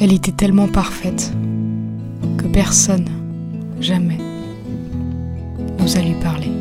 Elle était tellement parfaite que personne, jamais, n'osa lui parler.